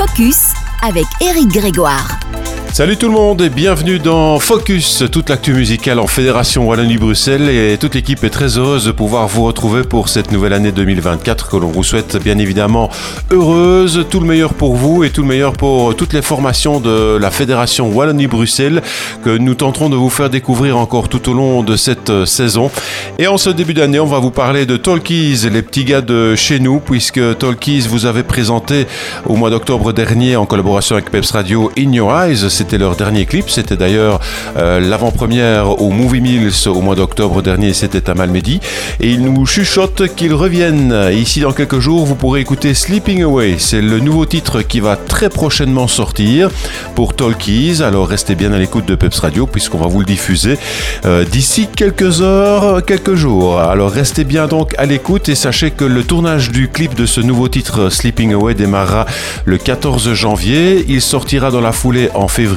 Focus avec Eric Grégoire. Salut tout le monde et bienvenue dans Focus, toute l'actu musicale en Fédération Wallonie-Bruxelles. Et toute l'équipe est très heureuse de pouvoir vous retrouver pour cette nouvelle année 2024 que l'on vous souhaite bien évidemment heureuse, tout le meilleur pour vous et tout le meilleur pour toutes les formations de la Fédération Wallonie-Bruxelles que nous tenterons de vous faire découvrir encore tout au long de cette saison. Et en ce début d'année, on va vous parler de Talkies, les petits gars de chez nous, puisque Talkies vous avait présenté au mois d'octobre dernier en collaboration avec Peps Radio In Your Eyes c'était leur dernier clip. C'était d'ailleurs euh, l'avant-première au Movie Mills au mois d'octobre dernier. C'était à Malmedy. Et ils nous chuchotent qu'ils reviennent. ici, dans quelques jours, vous pourrez écouter Sleeping Away. C'est le nouveau titre qui va très prochainement sortir pour Talkies. Alors restez bien à l'écoute de Peps Radio puisqu'on va vous le diffuser euh, d'ici quelques heures, quelques jours. Alors restez bien donc à l'écoute et sachez que le tournage du clip de ce nouveau titre Sleeping Away démarrera le 14 janvier. Il sortira dans la foulée en février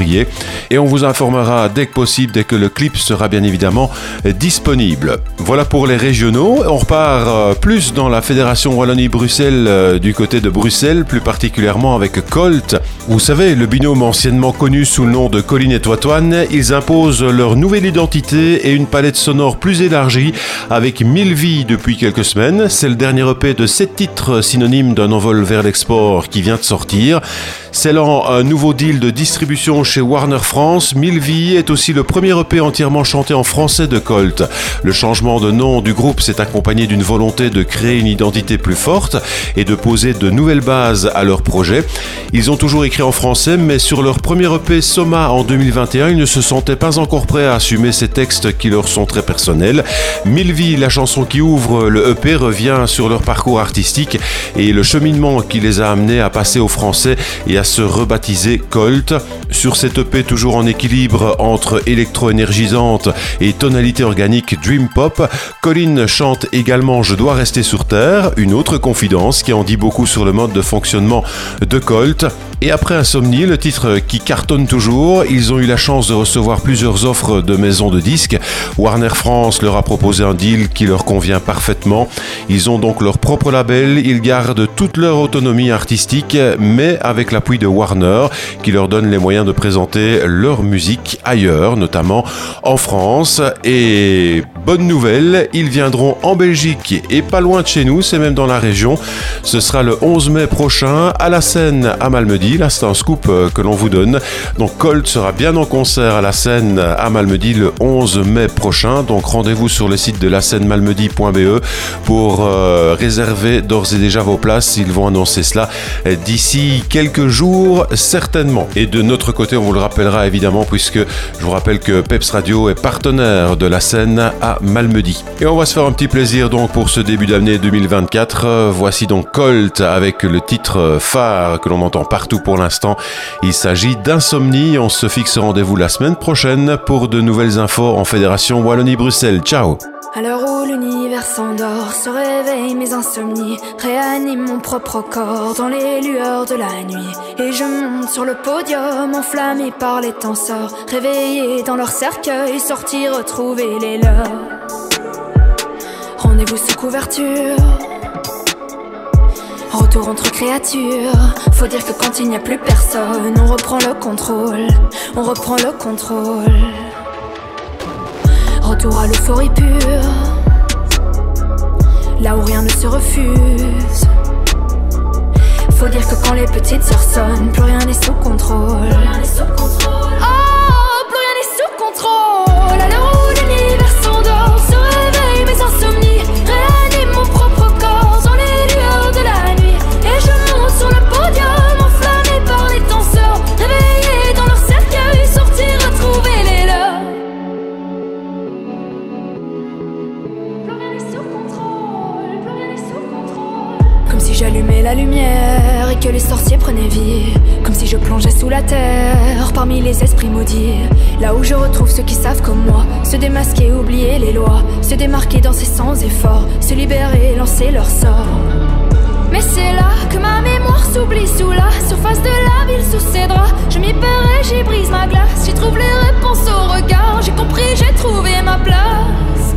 et on vous informera dès que possible, dès que le clip sera bien évidemment disponible. Voilà pour les régionaux. On repart euh, plus dans la Fédération Wallonie-Bruxelles euh, du côté de Bruxelles, plus particulièrement avec Colt. Vous savez, le binôme anciennement connu sous le nom de Colline et Toitoine, ils imposent leur nouvelle identité et une palette sonore plus élargie avec 1000 vies depuis quelques semaines. C'est le dernier EP de 7 titres synonymes d'un envol vers l'export qui vient de sortir. Scellant un nouveau deal de distribution chez Warner France, Vies est aussi le premier EP entièrement chanté en français de Colt. Le changement de nom du groupe s'est accompagné d'une volonté de créer une identité plus forte et de poser de nouvelles bases à leur projet. Ils ont toujours écrit en français, mais sur leur premier EP Soma en 2021, ils ne se sentaient pas encore prêts à assumer ces textes qui leur sont très personnels. Vies, la chanson qui ouvre le EP, revient sur leur parcours artistique et le cheminement qui les a amenés à passer au français et à se rebaptiser Colt. Sur cette EP toujours en équilibre entre électro-énergisante et tonalité organique Dream Pop, Colin chante également Je dois rester sur Terre, une autre confidence qui en dit beaucoup sur le mode de fonctionnement de Colt. Et après Insomnie, le titre qui cartonne toujours, ils ont eu la chance de recevoir plusieurs offres de maisons de disques. Warner France leur a proposé un deal qui leur convient parfaitement. Ils ont donc leur propre label, ils gardent toute leur autonomie artistique, mais avec l'appui de Warner qui leur donne les moyens de présenter leur musique ailleurs, notamment en France. Et bonne nouvelle, ils viendront en Belgique et pas loin de chez nous, c'est même dans la région. Ce sera le 11 mai prochain à la scène à Malmedy Là, c'est un scoop euh, que l'on vous donne. Donc, Colt sera bien en concert à la scène à Malmedy le 11 mai prochain. Donc, rendez-vous sur le site de la scène malmedy.be pour euh, réserver d'ores et déjà vos places. Ils vont annoncer cela d'ici quelques jours, certainement. Et de notre côté, on vous le rappellera évidemment, puisque je vous rappelle que Peps Radio est partenaire de la scène à Malmedy. Et on va se faire un petit plaisir donc pour ce début d'année 2024. Voici donc Colt avec le titre phare que l'on entend partout pour l'instant. Il s'agit d'insomnie. On se fixe rendez-vous la semaine prochaine pour de nouvelles infos en Fédération Wallonie-Bruxelles. Ciao à l'heure où l'univers s'endort, se réveillent mes insomnies, réanime mon propre corps dans les lueurs de la nuit. Et je monte sur le podium, enflammé par les tenseurs, réveillé dans leur cercueil, sortir retrouver les leurs. Rendez-vous sous couverture. Retour entre créatures. Faut dire que quand il n'y a plus personne, on reprend le contrôle. On reprend le contrôle. Retour à l'euphorie pure. Là où rien ne se refuse. Faut dire que quand les petites sœurs sonnent, plus rien n'est sous contrôle. Plus rien n'est sous contrôle. Oh, plus rien n'est sous contrôle. pieds prenaient vie, comme si je plongeais sous la terre, parmi les esprits maudits. Là où je retrouve ceux qui savent comme moi, se démasquer, oublier les lois, se démarquer, dans danser sans effort, se libérer, lancer leur sort. Mais c'est là que ma mémoire s'oublie sous la surface de la ville, sous ses draps. Je m'y perds et j'y brise ma glace, j'y trouve les réponses au regard. J'ai compris, j'ai trouvé ma place.